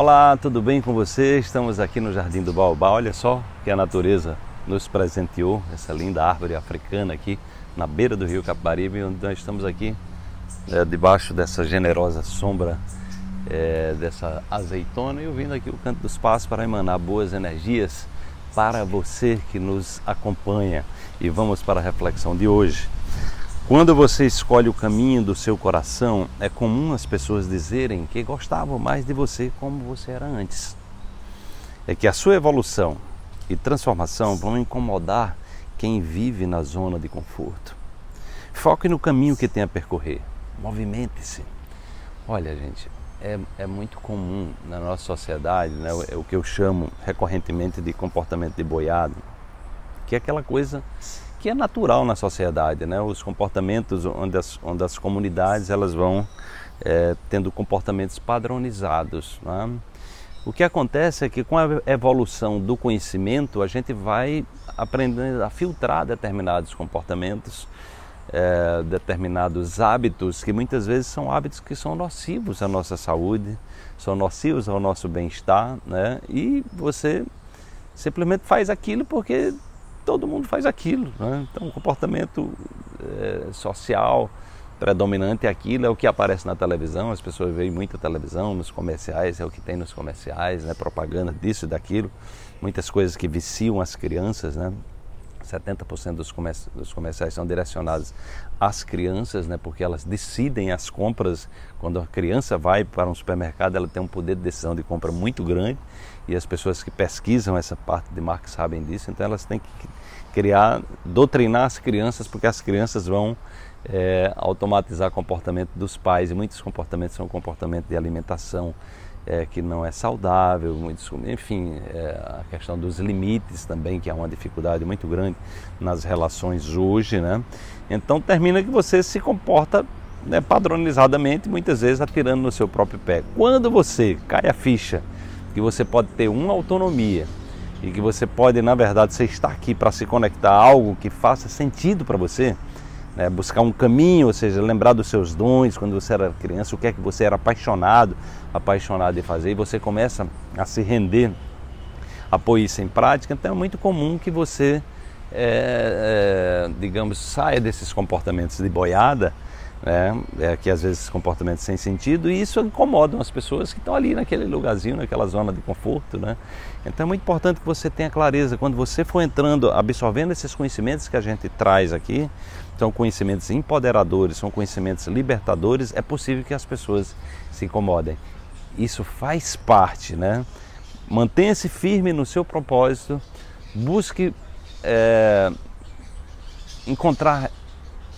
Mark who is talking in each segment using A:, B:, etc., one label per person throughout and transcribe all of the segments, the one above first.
A: Olá, tudo bem com você? Estamos aqui no Jardim do Baobá. Olha só que a natureza nos presenteou, essa linda árvore africana aqui na beira do rio Capibaribe, onde nós estamos aqui é, debaixo dessa generosa sombra é, dessa azeitona e ouvindo aqui o canto dos pássaros para emanar boas energias para você que nos acompanha. E vamos para a reflexão de hoje. Quando você escolhe o caminho do seu coração, é comum as pessoas dizerem que gostavam mais de você como você era antes. É que a sua evolução e transformação vão incomodar quem vive na zona de conforto. Foque no caminho que tem a percorrer. Movimente-se. Olha, gente, é, é, muito comum na nossa sociedade, né, é o que eu chamo recorrentemente de comportamento de boiado, que é aquela coisa que é natural na sociedade, né? Os comportamentos onde as, onde as comunidades elas vão é, tendo comportamentos padronizados. Né? O que acontece é que com a evolução do conhecimento a gente vai aprendendo a filtrar determinados comportamentos, é, determinados hábitos que muitas vezes são hábitos que são nocivos à nossa saúde, são nocivos ao nosso bem-estar, né? E você simplesmente faz aquilo porque todo mundo faz aquilo. Né? Então, o comportamento é, social predominante é aquilo, é o que aparece na televisão, as pessoas veem muita televisão, nos comerciais, é o que tem nos comerciais, né? propaganda disso e daquilo, muitas coisas que viciam as crianças, né? 70% dos, comerci dos comerciais são direcionados às crianças, né, porque elas decidem as compras. Quando a criança vai para um supermercado, ela tem um poder de decisão de compra muito grande e as pessoas que pesquisam essa parte de marketing sabem disso, então elas têm que criar, doutrinar as crianças, porque as crianças vão é, automatizar comportamento dos pais e muitos comportamentos são comportamento de alimentação é, que não é saudável, muitos, enfim, é, a questão dos limites também, que é uma dificuldade muito grande nas relações hoje, né? Então termina que você se comporta né, padronizadamente, muitas vezes atirando no seu próprio pé. Quando você cai a ficha que você pode ter uma autonomia e que você pode, na verdade, você está aqui para se conectar a algo que faça sentido para você, né? buscar um caminho, ou seja, lembrar dos seus dons quando você era criança, o que é que você era apaixonado, apaixonado de fazer, e você começa a se render a pôr isso em prática, então é muito comum que você, é, é, digamos, saia desses comportamentos de boiada né? É, que às vezes comportamentos sem sentido e isso incomoda as pessoas que estão ali naquele lugarzinho, naquela zona de conforto, né? Então é muito importante que você tenha clareza quando você for entrando, absorvendo esses conhecimentos que a gente traz aqui, são conhecimentos empoderadores, são conhecimentos libertadores, é possível que as pessoas se incomodem. Isso faz parte, né? Mantenha-se firme no seu propósito, busque é, encontrar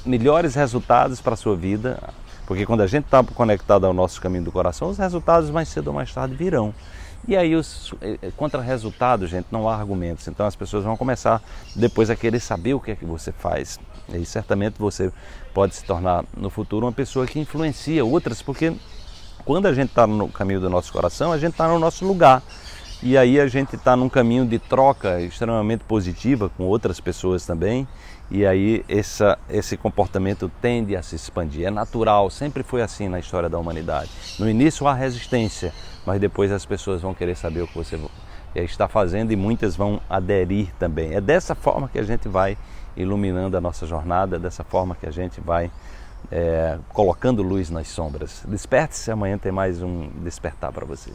A: melhores resultados para a sua vida, porque quando a gente está conectado ao nosso caminho do coração, os resultados mais cedo ou mais tarde virão. E aí, os, eh, eh, contra resultados, gente, não há argumentos. Então as pessoas vão começar depois a querer saber o que é que você faz. E certamente você pode se tornar no futuro uma pessoa que influencia outras, porque quando a gente está no caminho do nosso coração, a gente está no nosso lugar. E aí a gente está num caminho de troca extremamente positiva com outras pessoas também. E aí essa, esse comportamento tende a se expandir. É natural, sempre foi assim na história da humanidade. No início há resistência, mas depois as pessoas vão querer saber o que você está fazendo e muitas vão aderir também. É dessa forma que a gente vai iluminando a nossa jornada, é dessa forma que a gente vai é, colocando luz nas sombras. Desperte-se, amanhã tem mais um despertar para você.